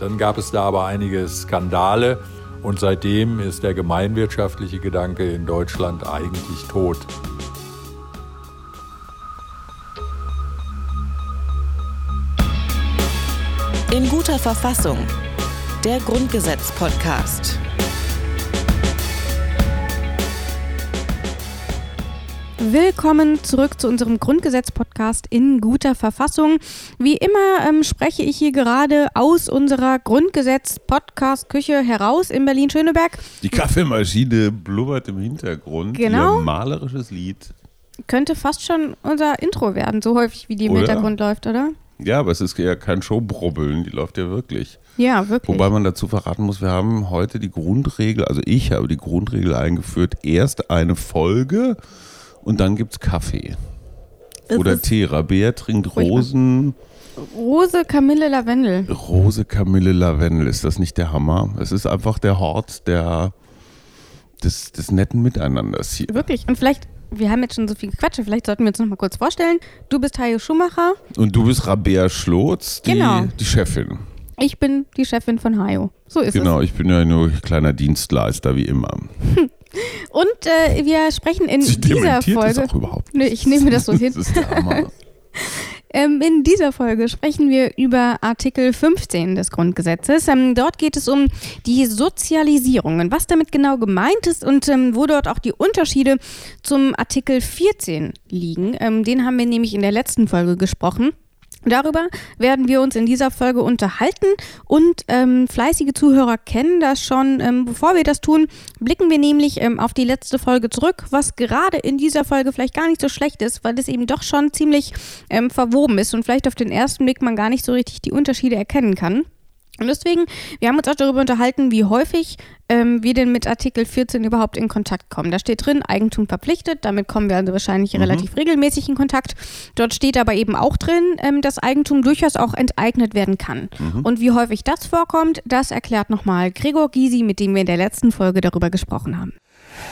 Dann gab es da aber einige Skandale und seitdem ist der gemeinwirtschaftliche Gedanke in Deutschland eigentlich tot. In guter Verfassung. Der Grundgesetz-Podcast. Willkommen zurück zu unserem Grundgesetz-Podcast in guter Verfassung. Wie immer ähm, spreche ich hier gerade aus unserer Grundgesetz-Podcast-Küche heraus in Berlin-Schöneberg. Die Kaffeemaschine blubbert im Hintergrund. Genau. Ihr malerisches Lied. Könnte fast schon unser Intro werden, so häufig wie die im Oder? Hintergrund läuft, oder? Ja, aber es ist ja kein Showbrubbeln, die läuft ja wirklich. Ja, wirklich. Wobei man dazu verraten muss, wir haben heute die Grundregel, also ich habe die Grundregel eingeführt, erst eine Folge und dann gibt's Kaffee. Es Oder Tee. Rabea trinkt. Rosen, Rose, Kamille, Lavendel. Rose, Kamille, Lavendel. Ist das nicht der Hammer? Es ist einfach der Hort der, des, des netten Miteinanders hier. Wirklich. Und vielleicht, wir haben jetzt schon so viel gequatscht, vielleicht sollten wir uns noch mal kurz vorstellen. Du bist Hajo Schumacher, Und du bist Rabea Schlotz, die, Genau. die Chefin. ich bin die Chefin von Hajo. So ist Genau, ich bin ja nur kleiner Dienstleister wie immer. es. Und äh, wir sprechen in Sie dieser Folge. das auch überhaupt Nö, nicht. ich nehme das so hin. Das ist der Hammer. Ähm, in dieser Folge sprechen wir über Artikel 15 des Grundgesetzes. Ähm, dort geht es um die Sozialisierung und was damit genau gemeint ist und ähm, wo dort auch die Unterschiede zum Artikel 14 liegen. Ähm, den haben wir nämlich in der letzten Folge gesprochen. Darüber werden wir uns in dieser Folge unterhalten und ähm, fleißige Zuhörer kennen das schon. Ähm, bevor wir das tun, blicken wir nämlich ähm, auf die letzte Folge zurück, was gerade in dieser Folge vielleicht gar nicht so schlecht ist, weil es eben doch schon ziemlich ähm, verwoben ist und vielleicht auf den ersten Blick man gar nicht so richtig die Unterschiede erkennen kann. Und deswegen, wir haben uns auch darüber unterhalten, wie häufig ähm, wir denn mit Artikel 14 überhaupt in Kontakt kommen. Da steht drin, Eigentum verpflichtet, damit kommen wir also wahrscheinlich relativ regelmäßig in Kontakt. Dort steht aber eben auch drin, ähm, dass Eigentum durchaus auch enteignet werden kann. Und wie häufig das vorkommt, das erklärt nochmal Gregor Gysi, mit dem wir in der letzten Folge darüber gesprochen haben.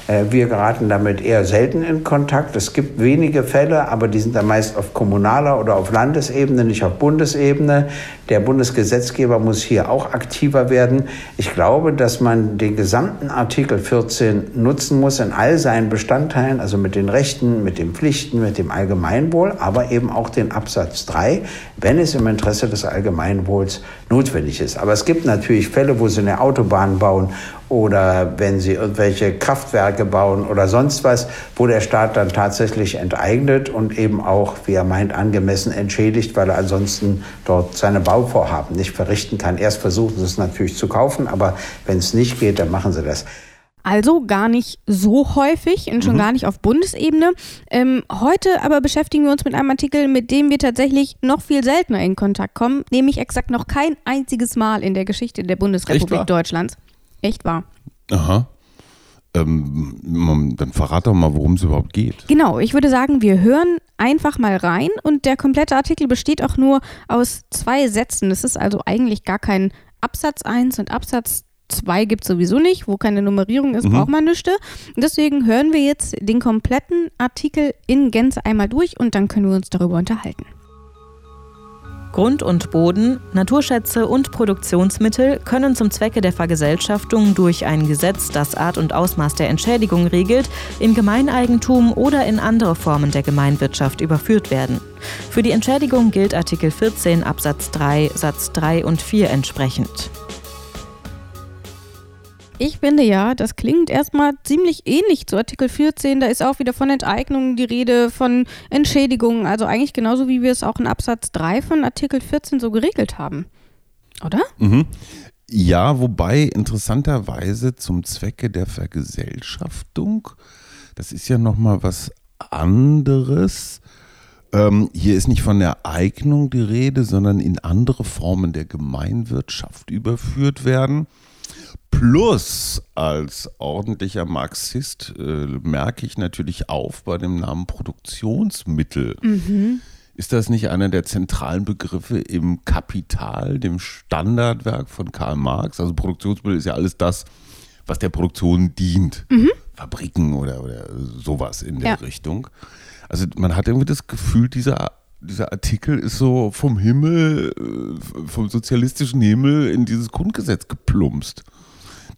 Äh, Wir geraten damit eher selten in Kontakt. Es gibt wenige Fälle, aber die sind dann meist auf kommunaler oder auf Landesebene, nicht auf Bundesebene. Der Bundesgesetzgeber muss hier auch aktiver werden. Ich glaube, dass man den gesamten Artikel 14 nutzen muss in all seinen Bestandteilen, also mit den Rechten, mit den Pflichten, mit dem Allgemeinwohl, aber eben auch den Absatz 3, wenn es im Interesse des Allgemeinwohls notwendig ist. Aber es gibt natürlich Fälle, wo sie eine Autobahn bauen oder wenn sie irgendwelche Kraftwerke bauen oder sonst was, wo der Staat dann tatsächlich enteignet und eben auch, wie er meint, angemessen entschädigt, weil er ansonsten dort seine Bauvorhaben nicht verrichten kann. Erst versuchen sie es natürlich zu kaufen, aber wenn es nicht geht, dann machen sie das. Also gar nicht so häufig und schon gar nicht auf Bundesebene. Ähm, heute aber beschäftigen wir uns mit einem Artikel, mit dem wir tatsächlich noch viel seltener in Kontakt kommen, nämlich exakt noch kein einziges Mal in der Geschichte der Bundesrepublik? Deutschlands. Echt wahr. Aha. Ähm, dann verrat doch mal, worum es überhaupt geht. Genau, ich würde sagen, wir hören einfach mal rein und der komplette Artikel besteht auch nur aus zwei Sätzen. Das ist also eigentlich gar kein Absatz 1 und Absatz 2 gibt es sowieso nicht, wo keine Nummerierung ist, braucht man nichts. Deswegen hören wir jetzt den kompletten Artikel in Gänze einmal durch und dann können wir uns darüber unterhalten. Grund und Boden, Naturschätze und Produktionsmittel können zum Zwecke der Vergesellschaftung durch ein Gesetz, das Art und Ausmaß der Entschädigung regelt, in Gemeineigentum oder in andere Formen der Gemeinwirtschaft überführt werden. Für die Entschädigung gilt Artikel 14 Absatz 3 Satz 3 und 4 entsprechend. Ich finde ja, das klingt erstmal ziemlich ähnlich zu Artikel 14. Da ist auch wieder von Enteignungen die Rede, von Entschädigungen. Also eigentlich genauso, wie wir es auch in Absatz 3 von Artikel 14 so geregelt haben. Oder? Ja, wobei interessanterweise zum Zwecke der Vergesellschaftung, das ist ja nochmal was anderes. Ähm, hier ist nicht von der Eignung die Rede, sondern in andere Formen der Gemeinwirtschaft überführt werden. Plus, als ordentlicher Marxist äh, merke ich natürlich auf bei dem Namen Produktionsmittel. Ist das nicht einer der zentralen Begriffe im Kapital, dem Standardwerk von Karl Marx? Also Produktionsmittel ist ja alles das, was der Produktion dient. Fabriken oder, oder sowas in der Ja. Richtung. Also man hat irgendwie das Gefühl, dieser dieser Artikel ist so vom Himmel, äh, vom sozialistischen Himmel in dieses Grundgesetz geplumpst.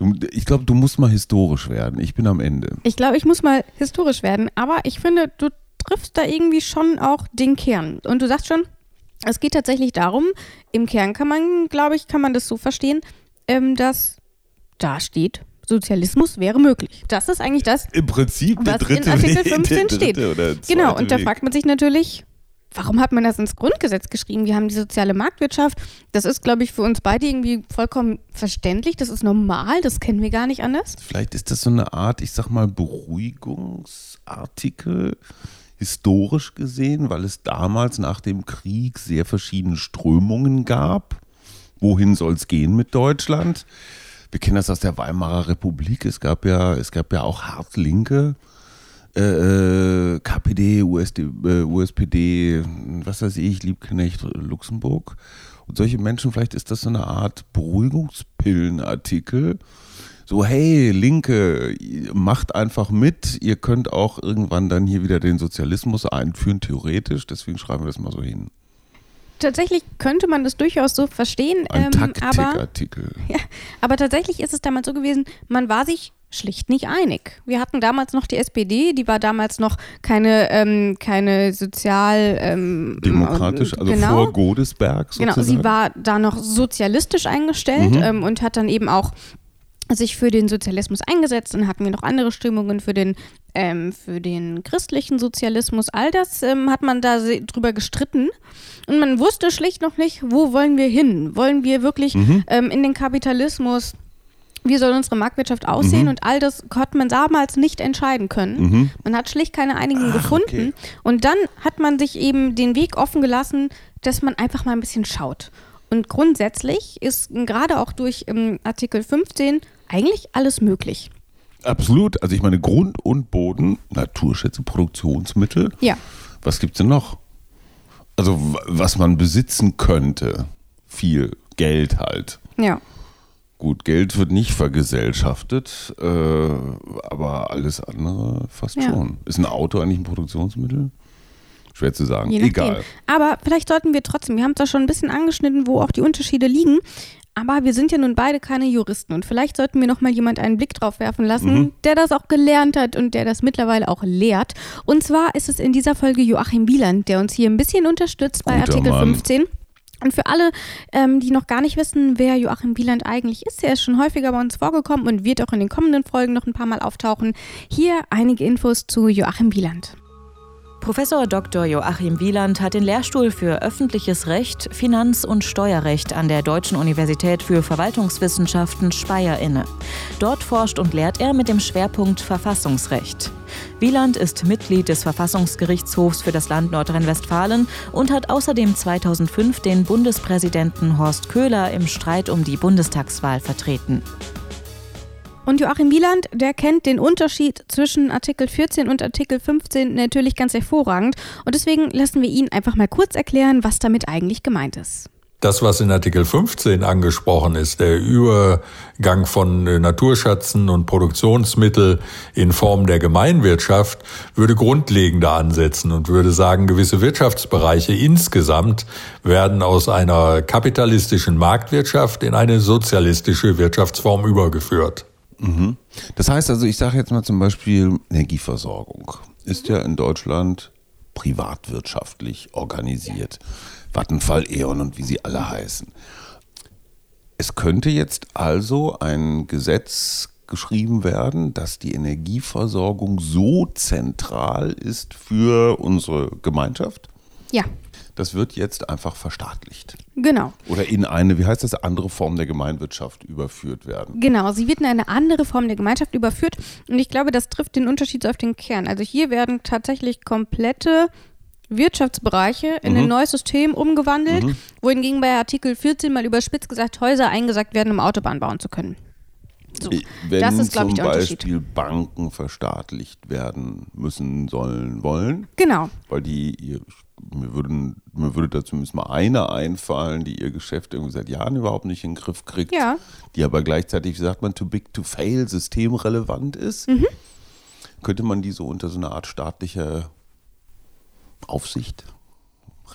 Du, ich glaube, du musst mal historisch werden. Ich bin am Ende. Ich glaube, ich muss mal historisch werden, aber ich finde, du triffst da irgendwie schon auch den Kern. Und du sagst schon, es geht tatsächlich darum, im Kern kann man, glaube ich, kann man das so verstehen, ähm, dass da steht, Sozialismus wäre möglich. Das ist eigentlich das, Im Prinzip der was dritte in Artikel Weg, 15 der steht. Genau, und da Weg. fragt man sich natürlich, warum hat man das ins Grundgesetz geschrieben? Wir haben die soziale marktwirtschaft. Das ist, glaube ich, für uns beide irgendwie vollkommen verständlich. Das ist normal, das kennen wir gar nicht anders. Vielleicht ist das so eine Art, ich sag mal, Beruhigungsartikel, historisch gesehen, weil es damals nach dem Krieg sehr verschiedene Strömungen gab. Wohin soll es gehen mit Deutschland? Wir kennen das aus der Weimarer Republik. Es gab ja, es gab ja auch hart linke äh, äh, KPD, USD, äh, USPD, was weiß ich, Liebknecht, Luxemburg. Und solche Menschen, vielleicht ist das so eine Art Beruhigungspillenartikel. So, hey, Linke, macht einfach mit. Ihr könnt auch irgendwann dann hier wieder den Sozialismus einführen, theoretisch. Deswegen schreiben wir das mal so hin. Tatsächlich könnte man das durchaus so verstehen, Ein ähm, aber, Taktikartikel. ja, aber tatsächlich ist es damals so gewesen, man war sich schlicht nicht einig. Wir hatten damals noch die SPD, die war damals noch keine, ähm, keine sozial ähm, Demokratisch, also genau. vor Godesberg sozusagen. Genau, sie war da noch sozialistisch eingestellt Mhm. ähm, und hat dann eben auch sich für den Sozialismus eingesetzt. Dann hatten wir noch andere Strömungen für den, ähm, für den christlichen Sozialismus. All das ähm, hat man da drüber gestritten. Und man wusste schlicht noch nicht, wo wollen wir hin? Wollen wir wirklich Mhm. ähm, in den Kapitalismus? Wie soll unsere Marktwirtschaft aussehen? Mhm. Und all das hat man damals nicht entscheiden können. Mhm. Man hat schlicht keine Einigung Ach, gefunden. okay. Und dann hat man sich eben den Weg offen gelassen, dass man einfach mal ein bisschen schaut. Und grundsätzlich ist gerade auch durch ähm, Artikel 15 eigentlich alles möglich. Absolut. Also ich meine, Grund und Boden, Naturschätze, Produktionsmittel. Ja. Was gibt's denn noch? Also was man besitzen könnte. Viel Geld halt. Ja. Gut, Geld wird nicht vergesellschaftet, äh, aber alles andere fast Ja. schon. Ist ein Auto eigentlich ein Produktionsmittel? Schwer zu sagen. Egal. Aber vielleicht sollten wir trotzdem, wir haben es da schon ein bisschen angeschnitten, wo auch die Unterschiede liegen. Aber wir sind ja nun beide keine Juristen und vielleicht sollten wir noch mal jemand einen Blick drauf werfen lassen, Mhm. der das auch gelernt hat und der das mittlerweile auch lehrt. Und zwar ist es in dieser Folge Joachim Wieland, der uns hier ein bisschen unterstützt bei Guter Artikel Mann. 15. Und für alle, ähm, die noch gar nicht wissen, wer Joachim Wieland eigentlich ist, er ist schon häufiger bei uns vorgekommen und wird auch in den kommenden Folgen noch ein paar Mal auftauchen. Hier einige Infos zu Joachim Wieland. Professor Dr. Joachim Wieland hat den Lehrstuhl für öffentliches Recht, Finanz- und Steuerrecht an der Deutschen Universität für Verwaltungswissenschaften Speyer inne. Dort forscht und lehrt er mit dem Schwerpunkt Verfassungsrecht. Wieland ist Mitglied des Verfassungsgerichtshofs für das Land Nordrhein-Westfalen und hat außerdem 2005 den Bundespräsidenten Horst Köhler im Streit um die Bundestagswahl vertreten. Und Joachim Wieland, der kennt den Unterschied zwischen Artikel 14 und Artikel 15 natürlich ganz hervorragend. Und deswegen lassen wir ihn einfach mal kurz erklären, was damit eigentlich gemeint ist. Das, was in Artikel 15 angesprochen ist, der Übergang von äh, Naturschätzen und Produktionsmittel in Form der Gemeinwirtschaft, würde grundlegender ansetzen und würde sagen, gewisse Wirtschaftsbereiche insgesamt werden aus einer kapitalistischen Marktwirtschaft in eine sozialistische Wirtschaftsform übergeführt. Das heißt also, ich sage jetzt mal zum Beispiel, Energieversorgung ist ja in Deutschland privatwirtschaftlich organisiert. Vattenfall, E.ON und wie sie alle heißen. Es könnte jetzt also ein Gesetz geschrieben werden, dass die Energieversorgung so zentral ist für unsere Gemeinschaft. Ja, Das wird jetzt einfach verstaatlicht. genau. Oder in eine, wie heißt das, andere Form der Gemeinwirtschaft überführt werden. Genau, sie wird in eine andere Form der Gemeinschaft überführt. Und ich glaube, das trifft den Unterschied so auf den Kern. Also hier werden tatsächlich komplette Wirtschaftsbereiche in ein neues System umgewandelt, wohingegen bei Artikel 14 mal überspitzt gesagt Häuser eingesagt werden, um Autobahn bauen zu können. So, Wenn das ist, glaube ich, der Unterschied. Beispiel Banken verstaatlicht werden müssen, sollen, wollen, Genau, weil die, ihr, mir, würden, mir würde da zumindest mal eine einfallen, die ihr Geschäft irgendwie seit Jahren überhaupt nicht in den Griff kriegt, Ja. die aber gleichzeitig, wie sagt man, too big to fail, systemrelevant ist, Mhm. könnte man die so unter so eine Art staatlicher Aufsicht,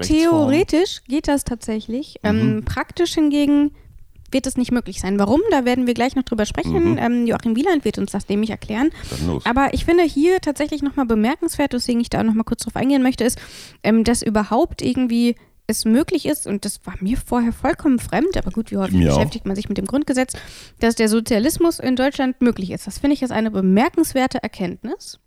Theoretisch geht das tatsächlich. Ähm, mhm. Ähm, praktisch hingegen wird es nicht möglich sein. Warum? Da werden wir gleich noch drüber sprechen. Mhm. Ähm, Joachim Wieland wird uns das nämlich erklären. Aber ich finde hier tatsächlich nochmal bemerkenswert, weswegen ich da nochmal kurz drauf eingehen möchte, ist, ähm, dass überhaupt irgendwie es möglich ist, und das war mir vorher vollkommen fremd, aber gut, wie häufig mir beschäftigt auch. man sich mit dem Grundgesetz, dass der Sozialismus in Deutschland möglich ist. Das finde ich jetzt eine bemerkenswerte Erkenntnis.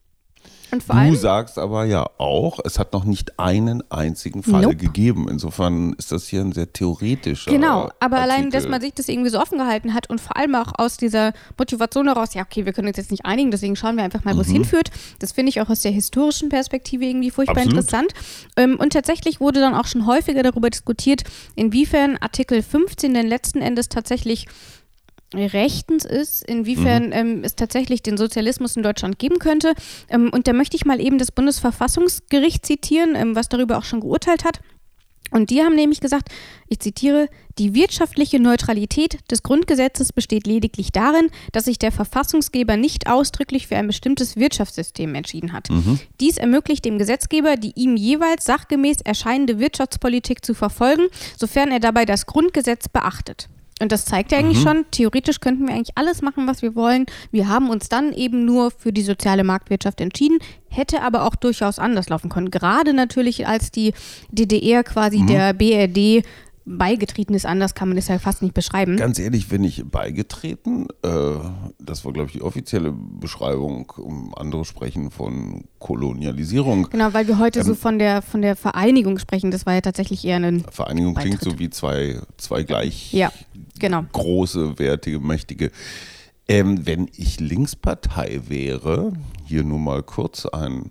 Und vor allem, du sagst aber ja auch, es hat noch nicht einen einzigen Fall nope. gegeben. Insofern ist das hier ein sehr theoretischer. Genau, aber Artikel. allein, dass man sich das irgendwie so offen gehalten hat und vor allem auch aus dieser Motivation heraus, ja, okay, wir können uns jetzt nicht einigen, deswegen schauen wir einfach mal, wo es mhm. hinführt. Das finde ich auch aus der historischen Perspektive irgendwie furchtbar Absolut. interessant. Ähm, und tatsächlich wurde dann auch schon häufiger darüber diskutiert, inwiefern Artikel 15 denn letzten Endes tatsächlich rechtens ist, inwiefern mhm. ähm, es tatsächlich den Sozialismus in Deutschland geben könnte. Ähm, und da möchte ich mal eben das Bundesverfassungsgericht zitieren, ähm, was darüber auch schon geurteilt hat. Und die haben nämlich gesagt, ich zitiere, die wirtschaftliche Neutralität des Grundgesetzes besteht lediglich darin, dass sich der Verfassungsgeber nicht ausdrücklich für ein bestimmtes Wirtschaftssystem entschieden hat. Mhm. Dies ermöglicht dem Gesetzgeber, die ihm jeweils sachgemäß erscheinende Wirtschaftspolitik zu verfolgen, sofern er dabei das Grundgesetz beachtet. Und das zeigt ja eigentlich mhm. schon, theoretisch könnten wir eigentlich alles machen, was wir wollen. Wir haben uns dann eben nur für die soziale Marktwirtschaft entschieden, hätte aber auch durchaus anders laufen können. Gerade natürlich, als die DDR quasi mhm. der BRD beigetreten ist, anders kann man das ja fast nicht beschreiben. Ganz ehrlich, wenn ich beigetreten, äh, das war, glaube ich, die offizielle Beschreibung, um andere sprechen von Kolonialisierung. Genau, weil wir heute ähm, so von der, von der Vereinigung sprechen, das war ja tatsächlich eher eine. Vereinigung Beitritt. klingt so wie zwei, zwei gleich ja, genau. große, wertige, mächtige. Ähm, wenn ich Linkspartei wäre, hier nur mal kurz ein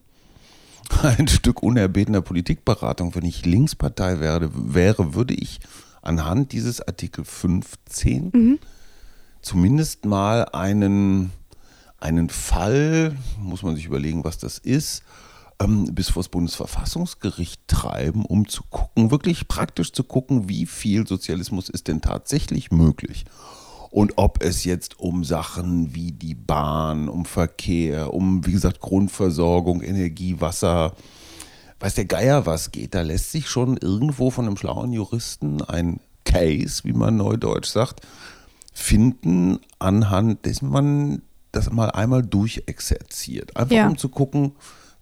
ein Stück unerbetener Politikberatung. Wenn ich Linkspartei werde, wäre, würde ich anhand dieses Artikel 15 mhm. zumindest mal einen, einen Fall, muss man sich überlegen, was das ist, ähm, bis vor das Bundesverfassungsgericht treiben, um zu gucken, wirklich praktisch zu gucken, wie viel Sozialismus ist denn tatsächlich möglich. Und ob es jetzt um Sachen wie die Bahn, um Verkehr, um, wie gesagt, Grundversorgung, Energie, Wasser, weiß der Geier was geht, da lässt sich schon irgendwo von einem schlauen Juristen ein Case, wie man neudeutsch sagt, finden, anhand dessen man das mal einmal durchexerziert. Einfach ja. um zu gucken,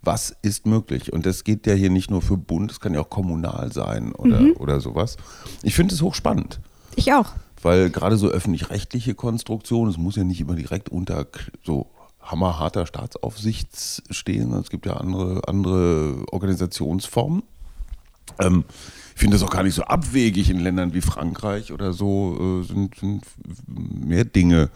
was ist möglich. Und das geht ja hier nicht nur für Bund, es kann ja auch kommunal sein oder, mhm. oder sowas. Ich finde es hochspannend. Ich auch weil gerade so öffentlich-rechtliche Konstruktionen, es muss ja nicht immer direkt unter so hammerharter Staatsaufsicht stehen, es gibt ja andere, andere Organisationsformen. Ähm, ich finde das auch gar nicht so abwegig in Ländern wie Frankreich oder so, äh, sind, sind mehr Dinge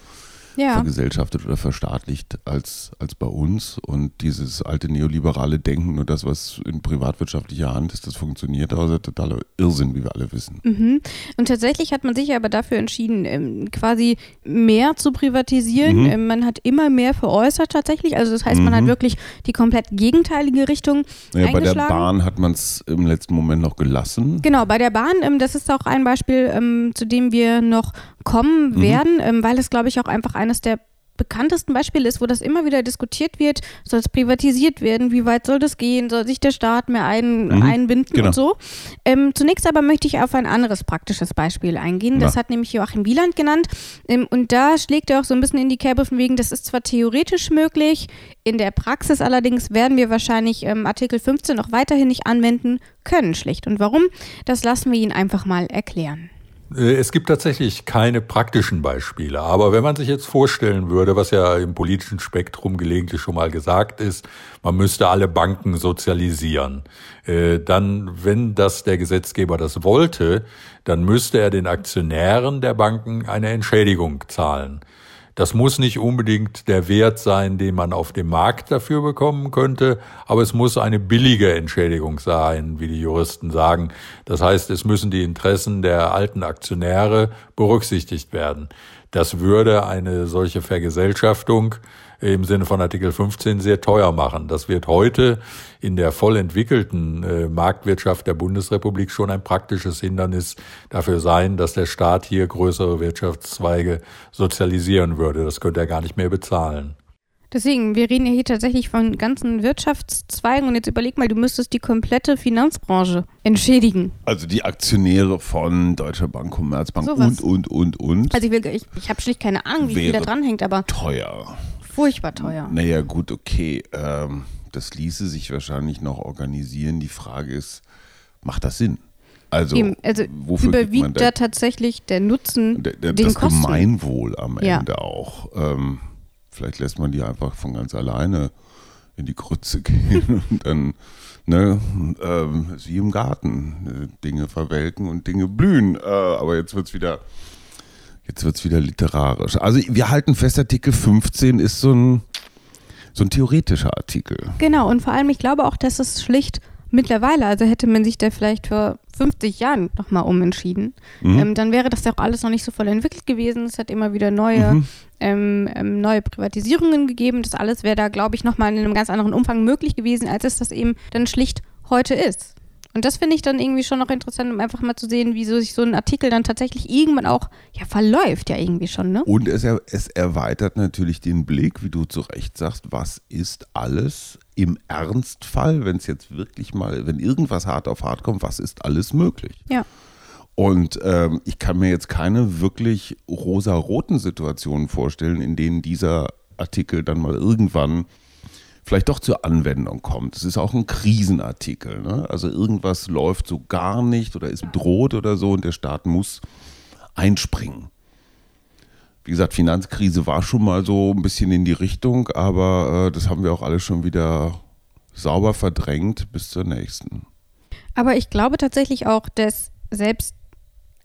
ja. vergesellschaftet oder verstaatlicht als, als bei uns. Und dieses alte neoliberale Denken, nur das, was in privatwirtschaftlicher Hand ist, das funktioniert, aber das ist totaler Irrsinn, wie wir alle wissen. Mhm. Und tatsächlich hat man sich aber dafür entschieden, ähm, quasi mehr zu privatisieren. Mhm. Ähm, man hat immer mehr veräußert tatsächlich. Also das heißt, mhm. man hat mhm. wirklich die komplett gegenteilige Richtung ja, Bei der Bahn hat man es im letzten Moment noch gelassen. Genau, bei der Bahn, ähm, das ist auch ein Beispiel, zu dem wir noch kommen mhm. werden, weil es, glaube ich, auch einfach eines der bekanntesten Beispiele ist, wo das immer wieder diskutiert wird, soll es privatisiert werden, wie weit soll das gehen, soll sich der Staat mehr ein, mhm, einbinden genau. und so. Ähm, zunächst aber möchte ich auf ein anderes praktisches Beispiel eingehen. Das ja. hat nämlich Joachim Wieland genannt. Ähm, und da schlägt er auch so ein bisschen in die Kerbe von wegen, das ist zwar theoretisch möglich, in der Praxis allerdings werden wir wahrscheinlich ähm, Artikel 15 auch weiterhin nicht anwenden können, schlicht. Und warum? Das lassen wir ihn einfach mal erklären. Äh, es gibt tatsächlich keine praktischen Beispiele. Aber wenn man sich jetzt vorstellen würde, was ja im politischen Spektrum gelegentlich schon mal gesagt ist, man müsste alle Banken sozialisieren, äh, dann, wenn das der Gesetzgeber das wollte, dann müsste er den Aktionären der Banken eine Entschädigung zahlen. Das muss nicht unbedingt der Wert sein, den man auf dem Markt dafür bekommen könnte, aber es muss eine billige Entschädigung sein, wie die Juristen sagen. Das heißt, es müssen die Interessen der alten Aktionäre berücksichtigt werden. Das würde eine solche Vergesellschaftung im Sinne von Artikel 15 sehr teuer machen. Das wird heute in der voll entwickelten äh, Marktwirtschaft der Bundesrepublik schon ein praktisches Hindernis dafür sein, dass der Staat hier größere Wirtschaftszweige sozialisieren würde. Das könnte er gar nicht mehr bezahlen. Deswegen, wir reden ja hier tatsächlich von ganzen Wirtschaftszweigen und jetzt überleg mal, du müsstest die komplette Finanzbranche entschädigen. Also die Aktionäre von Deutscher Bank, Commerzbank Sowas. und, und, und, und. Also ich, will- ich, ich habe schlicht keine Ahnung, wie viel da Wäre dran hängt, aber teuer. furchtbar teuer. Naja, gut, okay. Ähm, das ließe sich wahrscheinlich noch organisieren. Die Frage ist, macht das Sinn? Also, Eben, also überwiegt da da tatsächlich der Nutzen der, der, den das Kosten? Gemeinwohl am Ja. Ende auch. Ähm, vielleicht lässt man die einfach von ganz alleine in die Krütze gehen und dann, ne, ähm, wie im Garten, äh, Dinge verwelken und Dinge blühen. Äh, aber jetzt wird's wieder, jetzt wird's wieder literarisch. Also wir halten fest, Artikel 15 ist so ein, so ein theoretischer Artikel. Genau, und vor allem, ich glaube auch, dass es schlicht mittlerweile, also hätte man sich da vielleicht vor 50 Jahren nochmal umentschieden, Mhm. ähm, dann wäre das ja auch alles noch nicht so voll entwickelt gewesen. Es hat immer wieder neue, Mhm. ähm, ähm, neue Privatisierungen gegeben. Das alles wäre da, glaube ich, nochmal in einem ganz anderen Umfang möglich gewesen, als es das eben dann schlicht heute ist. Und das finde ich dann irgendwie schon noch interessant, um einfach mal zu sehen, wie so sich so ein Artikel dann tatsächlich irgendwann auch ja, verläuft, ja irgendwie schon, ne? Und es, er, es erweitert natürlich den Blick, wie du zu Recht sagst, was ist alles im Ernstfall, wenn es jetzt wirklich mal, wenn irgendwas hart auf hart kommt, was ist alles möglich? Ja. Und ähm, ich kann mir jetzt keine wirklich rosa-roten Situationen vorstellen, in denen dieser Artikel dann mal irgendwann vielleicht doch zur Anwendung kommt. Es ist auch ein Krisenartikel. Ne? Also irgendwas läuft so gar nicht oder ist bedroht oder so und der Staat muss einspringen. Wie gesagt, Finanzkrise war schon mal so ein bisschen in die Richtung, aber äh, das haben wir auch alle schon wieder sauber verdrängt bis zur nächsten. Aber ich glaube tatsächlich auch, dass selbst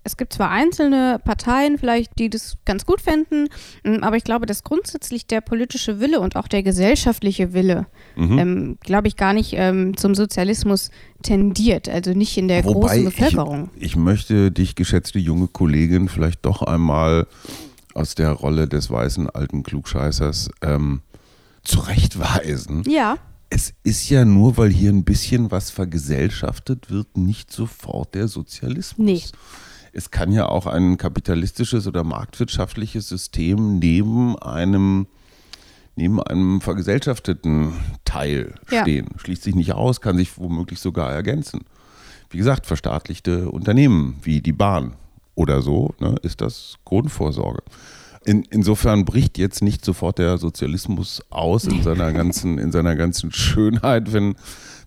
es gibt zwar einzelne Parteien vielleicht, die das ganz gut fänden, m, aber ich glaube, dass grundsätzlich der politische Wille und auch der gesellschaftliche Wille, Mhm. ähm, glaube ich, gar nicht ähm, zum Sozialismus tendiert, also nicht in der großen Bevölkerung. Ich, ich möchte dich, geschätzte junge Kollegin, vielleicht doch einmal aus der Rolle des weißen alten Klugscheißers ähm, zurechtweisen. Ja, Es ist ja nur, weil hier ein bisschen was vergesellschaftet wird, nicht sofort der Sozialismus. Nee. Es kann ja auch ein kapitalistisches oder marktwirtschaftliches System neben einem, neben einem vergesellschafteten Teil Ja. stehen. Schließt sich nicht aus, kann sich womöglich sogar ergänzen. Wie gesagt, verstaatlichte Unternehmen wie die Bahn oder so, ne, ist das Grundvorsorge. In, insofern bricht jetzt nicht sofort der Sozialismus aus in seiner ganzen, in seiner ganzen Schönheit, wenn,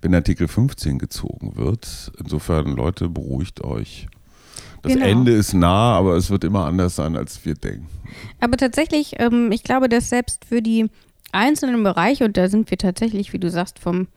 wenn Artikel 15 gezogen wird. Insofern, Leute, beruhigt euch. Das Genau. Ende ist nah, aber es wird immer anders sein, als wir denken. aber tatsächlich, ähm, ich glaube, dass selbst für die einzelnen Bereiche, und da sind wir tatsächlich, wie du sagst, vom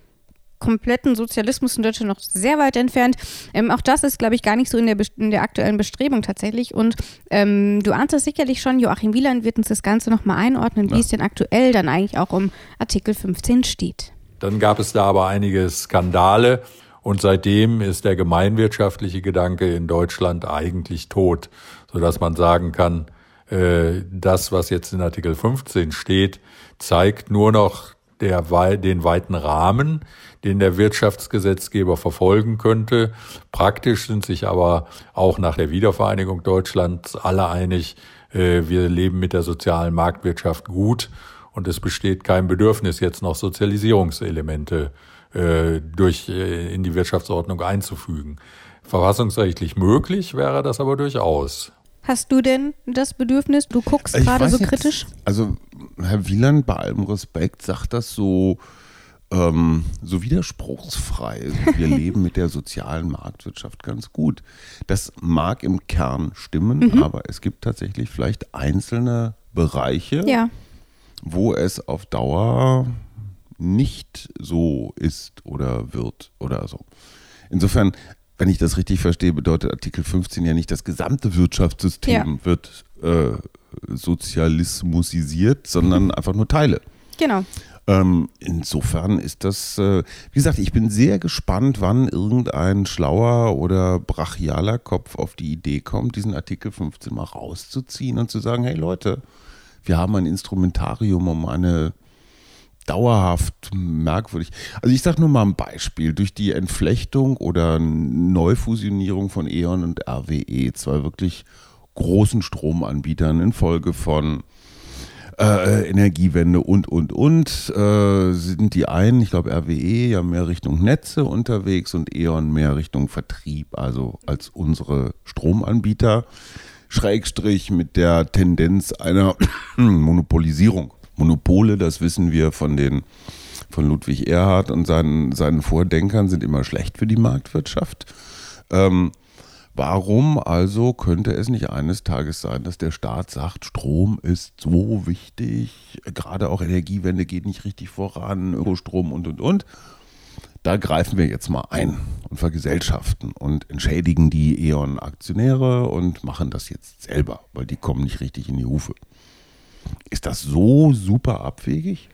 kompletten Sozialismus in Deutschland noch sehr weit entfernt. Ähm, auch das ist, glaube ich, gar nicht so in der, in der aktuellen Bestrebung tatsächlich. Und ähm, du ahnst es sicherlich schon, Joachim Wieland wird uns das Ganze nochmal einordnen, wie Ja. es denn aktuell dann eigentlich auch um Artikel 15 steht. Dann gab es da aber einige Skandale und seitdem ist der gemeinwirtschaftliche Gedanke in Deutschland eigentlich tot, sodass man sagen kann, äh, das, was jetzt in Artikel 15 steht, zeigt nur noch der, den weiten Rahmen, den der Wirtschaftsgesetzgeber verfolgen könnte. Praktisch sind sich aber auch nach der Wiedervereinigung Deutschlands alle einig, äh, wir leben mit der sozialen Marktwirtschaft gut und es besteht kein Bedürfnis, jetzt noch Sozialisierungselemente äh, durch, äh, in die Wirtschaftsordnung einzufügen. Verfassungsrechtlich möglich wäre das aber durchaus. Hast du denn das Bedürfnis? Du guckst gerade so jetzt- kritisch. Also, Herr Wieland, bei allem Respekt, sagt das so, ähm, so widerspruchsfrei. Wir leben mit der sozialen Marktwirtschaft ganz gut. Das mag im Kern stimmen, Mhm. aber es gibt tatsächlich vielleicht einzelne Bereiche, Ja. wo es auf Dauer nicht so ist oder wird oder so. Insofern, wenn ich das richtig verstehe, bedeutet Artikel 15 ja nicht, das gesamte Wirtschaftssystem Ja. wird äh, sozialismusisiert, sondern einfach nur Teile. Genau. Ähm, insofern ist das, äh, wie gesagt, ich bin sehr gespannt, wann irgendein schlauer oder brachialer Kopf auf die Idee kommt, diesen Artikel 15 mal rauszuziehen und zu sagen, hey Leute, wir haben ein Instrumentarium, um eine dauerhaft merkwürdig. Also ich sage nur mal ein Beispiel. Durch die Entflechtung oder Neufusionierung von E.ON und RWE, zwei wirklich großen Stromanbietern infolge von äh, Energiewende und, und, und, äh, sind die einen, ich glaube RWE, ja mehr Richtung Netze unterwegs und E.ON mehr Richtung Vertrieb, also als unsere Stromanbieter, Schrägstrich mit der Tendenz einer Monopolisierung. Monopole, das wissen wir von den von Ludwig Erhard und seinen, seinen Vordenkern, sind immer schlecht für die Marktwirtschaft. Ähm, Warum also könnte es nicht eines Tages sein, dass der Staat sagt, Strom ist so wichtig, gerade auch Energiewende geht nicht richtig voran, Ökostrom und und und. Da greifen wir jetzt mal ein und vergesellschaften und entschädigen die E.ON-Aktionäre und machen das jetzt selber, weil die kommen nicht richtig in die Hufe. Ist das so super abwegig?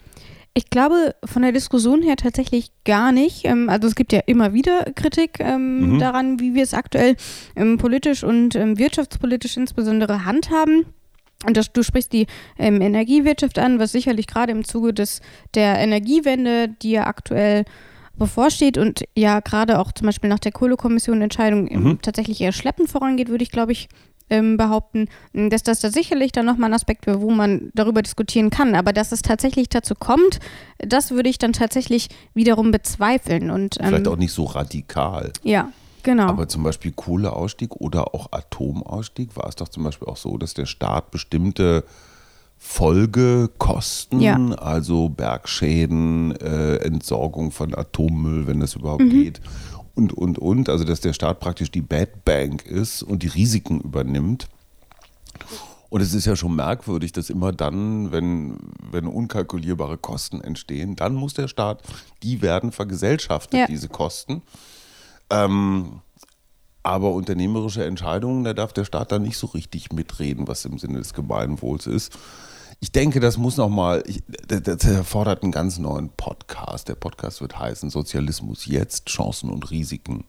Ich glaube von der Diskussion her tatsächlich gar nicht. Ähm, also es gibt ja immer wieder Kritik ähm, mhm. daran, wie wir es aktuell ähm, politisch und ähm, wirtschaftspolitisch insbesondere handhaben. Und das, du sprichst die ähm, Energiewirtschaft an, was sicherlich gerade im Zuge des, der Energiewende, die ja aktuell bevorsteht und ja gerade auch zum Beispiel nach der Kohlekommission Entscheidung mhm. tatsächlich eher schleppend vorangeht, würde ich glaube ich ähm, behaupten, dass das da sicherlich dann nochmal ein Aspekt wäre, wo man darüber diskutieren kann. Aber dass es tatsächlich dazu kommt, das würde ich dann tatsächlich wiederum bezweifeln. Und, ähm, Vielleicht auch nicht so radikal. Ja. Genau. Aber zum Beispiel Kohleausstieg oder auch Atomausstieg war es doch zum Beispiel auch so, dass der Staat bestimmte Folgekosten, ja. also Bergschäden, äh, Entsorgung von Atommüll, wenn das überhaupt mhm. geht, und, und, und. Also, dass der Staat praktisch die Bad Bank ist und die Risiken übernimmt. Und es ist ja schon merkwürdig, dass immer dann, wenn, wenn unkalkulierbare Kosten entstehen, dann muss der Staat, die werden vergesellschaftet, ja. diese Kosten. Ähm, aber unternehmerische Entscheidungen, da darf der Staat dann nicht so richtig mitreden, was im Sinne des Gemeinwohls ist ich denke, das muss nochmal, das erfordert einen ganz neuen Podcast. Der Podcast wird heißen Sozialismus jetzt, Chancen und Risiken.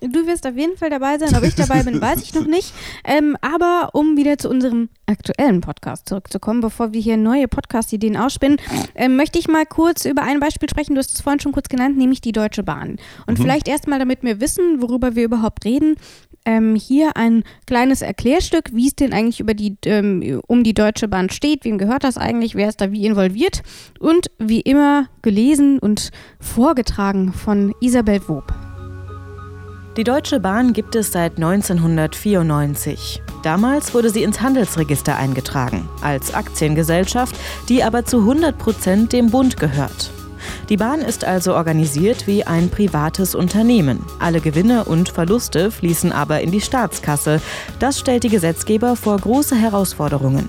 Du wirst auf jeden Fall dabei sein, ob ich dabei bin, weiß ich noch nicht. Ähm, aber um wieder zu unserem aktuellen Podcast zurückzukommen, bevor wir hier neue Podcast-Ideen ausspinnen, ähm, möchte ich mal kurz über ein Beispiel sprechen. Du hast es vorhin schon kurz genannt, nämlich die Deutsche Bahn. Und mhm. vielleicht erstmal, damit wir wissen, worüber wir überhaupt reden, ähm, hier ein kleines Erklärstück, wie es denn eigentlich über die, ähm, um die Deutsche Bahn steht, wem gehört das eigentlich, wer ist da wie involviert und wie immer gelesen und vorgetragen von Isabel Wob. Die Deutsche Bahn gibt es seit 1994. Damals wurde sie ins Handelsregister eingetragen, als Aktiengesellschaft, die aber zu 100 Prozent dem Bund gehört. Die Bahn ist also organisiert wie ein privates Unternehmen. Alle Gewinne und Verluste fließen aber in die Staatskasse. Das stellt die Gesetzgeber vor große Herausforderungen.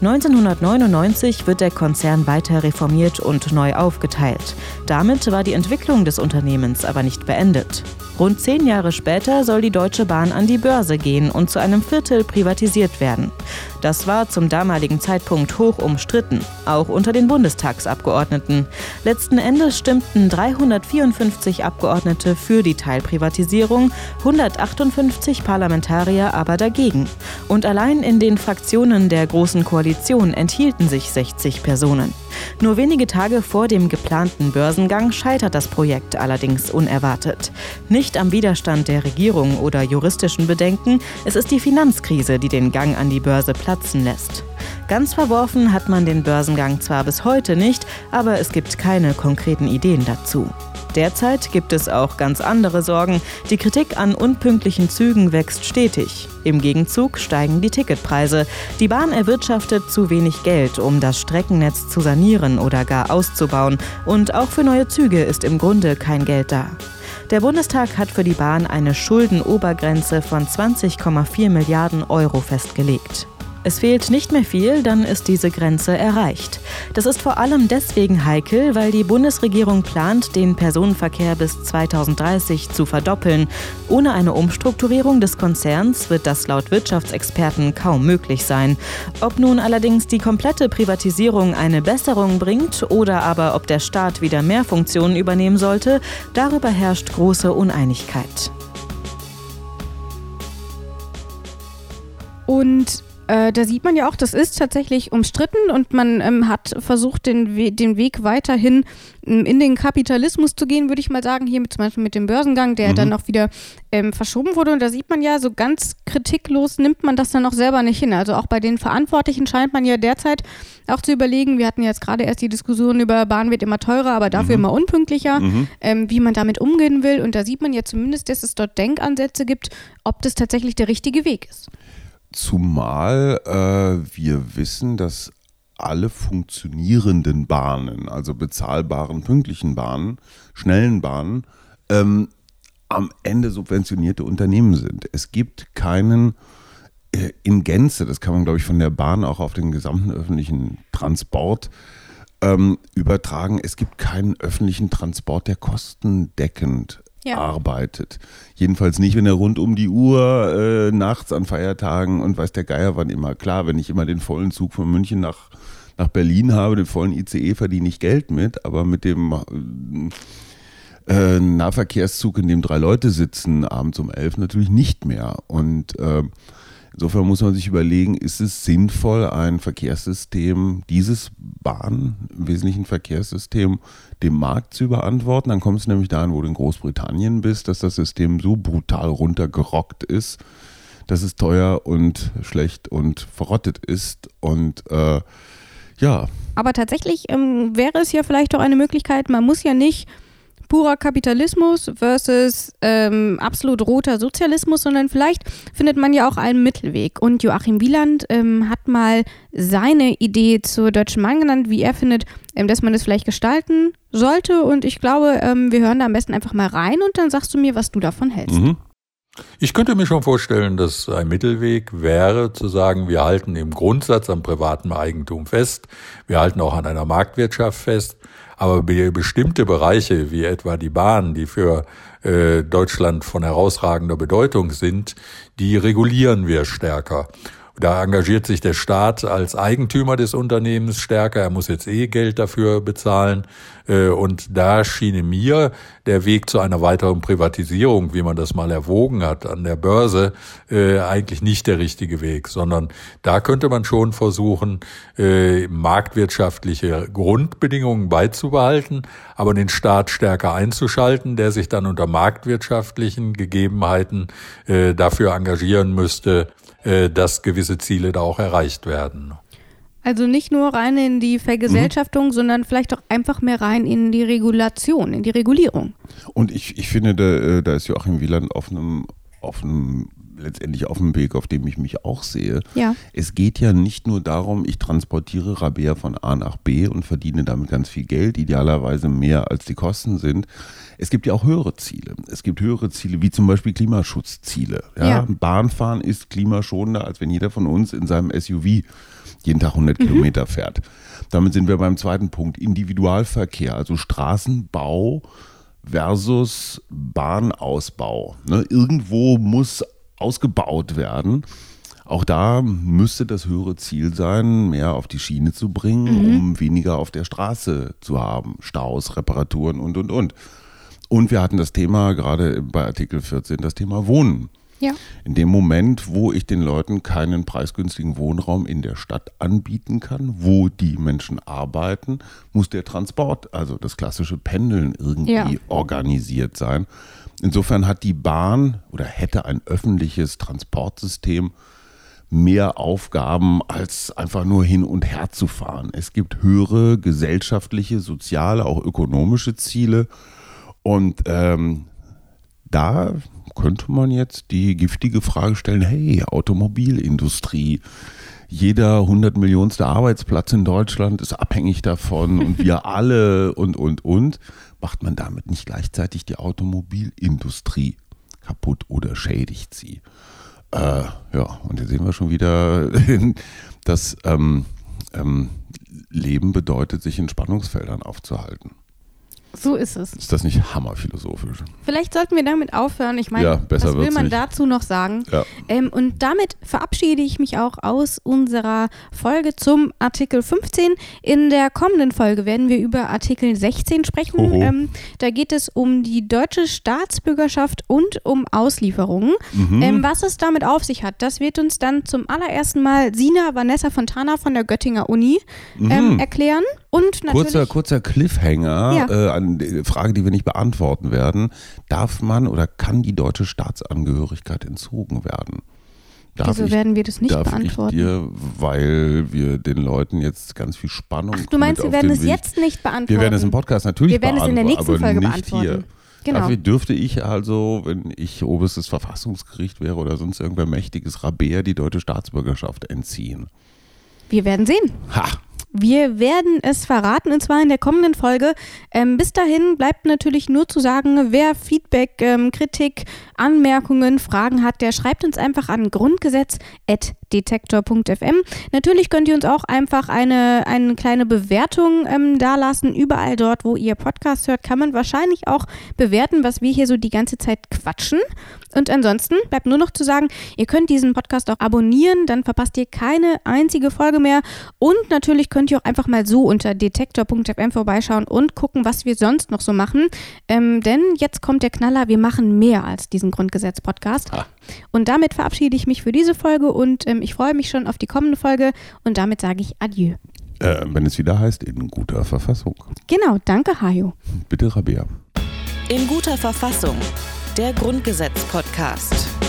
1999 wird der Konzern weiter reformiert und neu aufgeteilt. Damit war die Entwicklung des Unternehmens aber nicht beendet. Rund zehn Jahre später soll die Deutsche Bahn an die Börse gehen und zu einem Viertel privatisiert werden. Das war zum damaligen Zeitpunkt hoch umstritten, auch unter den Bundestagsabgeordneten. Letzten Endes stimmten 354 Abgeordnete für die Teilprivatisierung, 158 Parlamentarier aber dagegen. Und allein in den Fraktionen der Großen Koalition enthielten sich 60 Personen. Nur wenige Tage vor dem geplanten Börsengang scheitert das Projekt allerdings unerwartet. Nicht am Widerstand der Regierung oder juristischen Bedenken, es ist die Finanzkrise, die den Gang an die Börse platzen lässt. Ganz verworfen hat man den Börsengang zwar bis heute nicht, aber es gibt keine konkreten Ideen dazu. Derzeit gibt es auch ganz andere Sorgen. Die Kritik an unpünktlichen Zügen wächst stetig. Im Gegenzug steigen die Ticketpreise. Die Bahn erwirtschaftet zu wenig Geld, um das Streckennetz zu sanieren oder gar auszubauen. Und auch für neue Züge ist im Grunde kein Geld da. Der Bundestag hat für die Bahn eine Schuldenobergrenze von 20,4 Milliarden Euro festgelegt. Es fehlt nicht mehr viel, dann ist diese Grenze erreicht. Das ist vor allem deswegen heikel, weil die Bundesregierung plant, den Personenverkehr bis 2030 zu verdoppeln. Ohne eine Umstrukturierung des Konzerns wird das laut Wirtschaftsexperten kaum möglich sein. Ob nun allerdings die komplette Privatisierung eine Besserung bringt oder aber ob der Staat wieder mehr Funktionen übernehmen sollte, darüber herrscht große Uneinigkeit. Und äh, da sieht man ja auch, das ist tatsächlich umstritten und man ähm, hat versucht, den, We den Weg weiterhin ähm, in den Kapitalismus zu gehen, würde ich mal sagen, hier mit, zum Beispiel mit dem Börsengang, der mhm. dann auch wieder ähm, verschoben wurde. Und da sieht man ja, so ganz kritiklos nimmt man das dann auch selber nicht hin. Also auch bei den Verantwortlichen scheint man ja derzeit auch zu überlegen, wir hatten jetzt gerade erst die Diskussion über Bahn wird immer teurer, aber dafür mhm. immer unpünktlicher, mhm. ähm, wie man damit umgehen will. Und da sieht man ja zumindest, dass es dort Denkansätze gibt, ob das tatsächlich der richtige Weg ist. Zumal äh, wir wissen, dass alle funktionierenden Bahnen, also bezahlbaren, pünktlichen Bahnen, schnellen Bahnen, ähm, am Ende subventionierte Unternehmen sind. Es gibt keinen äh, in Gänze, das kann man, glaube ich, von der Bahn auch auf den gesamten öffentlichen Transport ähm, übertragen. Es gibt keinen öffentlichen Transport, der kostendeckend ja. arbeitet. Jedenfalls nicht, wenn er rund um die Uhr äh, nachts an Feiertagen und weiß der Geier wann immer. Klar, wenn ich immer den vollen Zug von München nach, nach Berlin habe, den vollen ICE verdiene ich Geld mit, aber mit dem äh, Nahverkehrszug, in dem drei Leute sitzen, abends um elf natürlich nicht mehr. Und äh, Insofern muss man sich überlegen, ist es sinnvoll, ein Verkehrssystem, dieses Bahn, im Wesentlichen Verkehrssystem, dem Markt zu überantworten? Dann kommt es nämlich dahin, wo du in Großbritannien bist, dass das System so brutal runtergerockt ist, dass es teuer und schlecht und verrottet ist. Und äh, ja. Aber tatsächlich ähm, wäre es ja vielleicht auch eine Möglichkeit, man muss ja nicht purer Kapitalismus versus ähm, absolut roter Sozialismus, sondern vielleicht findet man ja auch einen Mittelweg. Und Joachim Wieland ähm, hat mal seine Idee zur Deutschen Bahn genannt, wie er findet, ähm, dass man das vielleicht gestalten sollte. Und ich glaube, ähm, wir hören da am besten einfach mal rein und dann sagst du mir, was du davon hältst. Mhm. Ich könnte mir schon vorstellen, dass ein Mittelweg wäre, zu sagen, wir halten im Grundsatz am privaten Eigentum fest, wir halten auch an einer Marktwirtschaft fest, aber bestimmte Bereiche, wie etwa die Bahn, die für äh, Deutschland von herausragender Bedeutung sind, die regulieren wir stärker. Da engagiert sich der Staat als Eigentümer des Unternehmens stärker. Er muss jetzt eh Geld dafür bezahlen. Äh, und da schien mir der Weg zu einer weiteren Privatisierung, wie man das mal erwogen hat an der Börse, äh, eigentlich nicht der richtige Weg, sondern da könnte man schon versuchen, äh, marktwirtschaftliche Grundbedingungen beizubehalten, aber den Staat stärker einzuschalten, der sich dann unter marktwirtschaftlichen Gegebenheiten dafür engagieren müsste, dass gewisse Ziele da auch erreicht werden. Also nicht nur rein in die Vergesellschaftung, mhm. sondern vielleicht auch einfach mehr rein in die Regulation, in die Regulierung. Und ich, ich finde, da, äh, da ist Joachim Wieland auf einem, auf einem letztendlich auf dem Weg, auf dem ich mich auch sehe. Ja. Es geht ja nicht nur darum, ich transportiere Rabea von A nach B und verdiene damit ganz viel Geld, idealerweise mehr als die Kosten sind. Es gibt ja auch höhere Ziele. Es gibt höhere Ziele, wie zum Beispiel Klimaschutzziele. Ja? Ja. Bahnfahren ist klimaschonender, als wenn jeder von uns in seinem SUV jeden Tag 100 mhm. Kilometer fährt. Damit sind wir beim zweiten Punkt, Individualverkehr, also Straßenbau versus Bahnausbau. Ne? Irgendwo muss ausgebaut werden. Auch da müsste das höhere Ziel sein, mehr auf die Schiene zu bringen, mhm. um weniger auf der Straße zu haben. Staus, Reparaturen und, und, und. Und wir hatten das Thema, gerade bei Artikel 14, das Thema Wohnen. Ja. In dem Moment, wo ich den Leuten keinen preisgünstigen Wohnraum in der Stadt anbieten kann, wo die Menschen arbeiten, muss der Transport, also das klassische Pendeln irgendwie ja. organisiert sein. Insofern hat die Bahn oder hätte ein öffentliches Transportsystem mehr Aufgaben, als einfach nur hin und her zu fahren. Es gibt höhere gesellschaftliche, soziale, auch ökonomische Ziele. Und ähm, da könnte man jetzt die giftige Frage stellen, hey, Automobilindustrie, jeder 100 Millionste Arbeitsplatz in Deutschland ist abhängig davon und wir alle und, und, und. Macht man damit nicht gleichzeitig die Automobilindustrie kaputt oder schädigt sie? Äh, ja, und hier sehen wir schon wieder, dass ähm, ähm, Leben bedeutet, sich in Spannungsfeldern aufzuhalten. So ist es. Ist das nicht hammerphilosophisch? Vielleicht sollten wir damit aufhören. Ich meine, Ja, was will man nicht. dazu noch sagen? Ja. Ähm, und damit verabschiede ich mich auch aus unserer Folge zum Artikel 15. In der kommenden Folge werden wir über Artikel 16 sprechen. Ähm, da geht es um die deutsche Staatsbürgerschaft und um Auslieferungen. Mhm. Ähm, was es damit auf sich hat, das wird uns dann zum allerersten Mal Sina Vanessa Fontana von der Göttinger Uni ähm, erklären. Und natürlich. Mhm. Kurzer, kurzer Cliffhanger, Ja. äh, an die Frage, die wir nicht beantworten werden. Darf man oder kann die deutsche Staatsangehörigkeit entzogen werden? Darf Wieso ich, werden wir das nicht darf beantworten? Ich dir, weil wir den Leuten jetzt ganz viel Spannung Ach, du meinst, wir werden den es Weg- jetzt nicht beantworten? Wir werden es im Podcast natürlich Wir werden es in der nächsten beantworten, Folge beantworten. hier. Genau. Dafür dürfte ich also, wenn ich oberstes Verfassungsgericht wäre oder sonst irgendwer mächtiges Rabea, die deutsche Staatsbürgerschaft entziehen. Wir werden sehen. Ha! Wir werden es verraten und zwar in der kommenden Folge. Ähm, bis dahin bleibt natürlich nur zu sagen, wer Feedback, ähm, Kritik, Anmerkungen, Fragen hat, der schreibt uns einfach an grundgesetz.detektor.fm. Natürlich könnt ihr uns auch einfach eine, eine kleine Bewertung ähm, dalassen. Überall dort, wo ihr Podcast hört, kann man wahrscheinlich auch bewerten, was wir hier so die ganze Zeit quatschen. Und ansonsten bleibt nur noch zu sagen, ihr könnt diesen Podcast auch abonnieren, dann verpasst ihr keine einzige Folge mehr. Und natürlich könnt ihr auch einfach mal so unter detektor.fm vorbeischauen und gucken, was wir sonst noch so machen. Ähm, denn jetzt kommt der Knaller, wir machen mehr als diesen Grundgesetz-Podcast. Und damit verabschiede ich mich für diese Folge und ähm, ich freue mich schon auf die kommende Folge und damit sage ich Adieu. Äh, wenn es wieder heißt, in guter Verfassung. Genau, danke Hajo. Bitte, Rabea. In guter Verfassung. Der Grundgesetz-Podcast.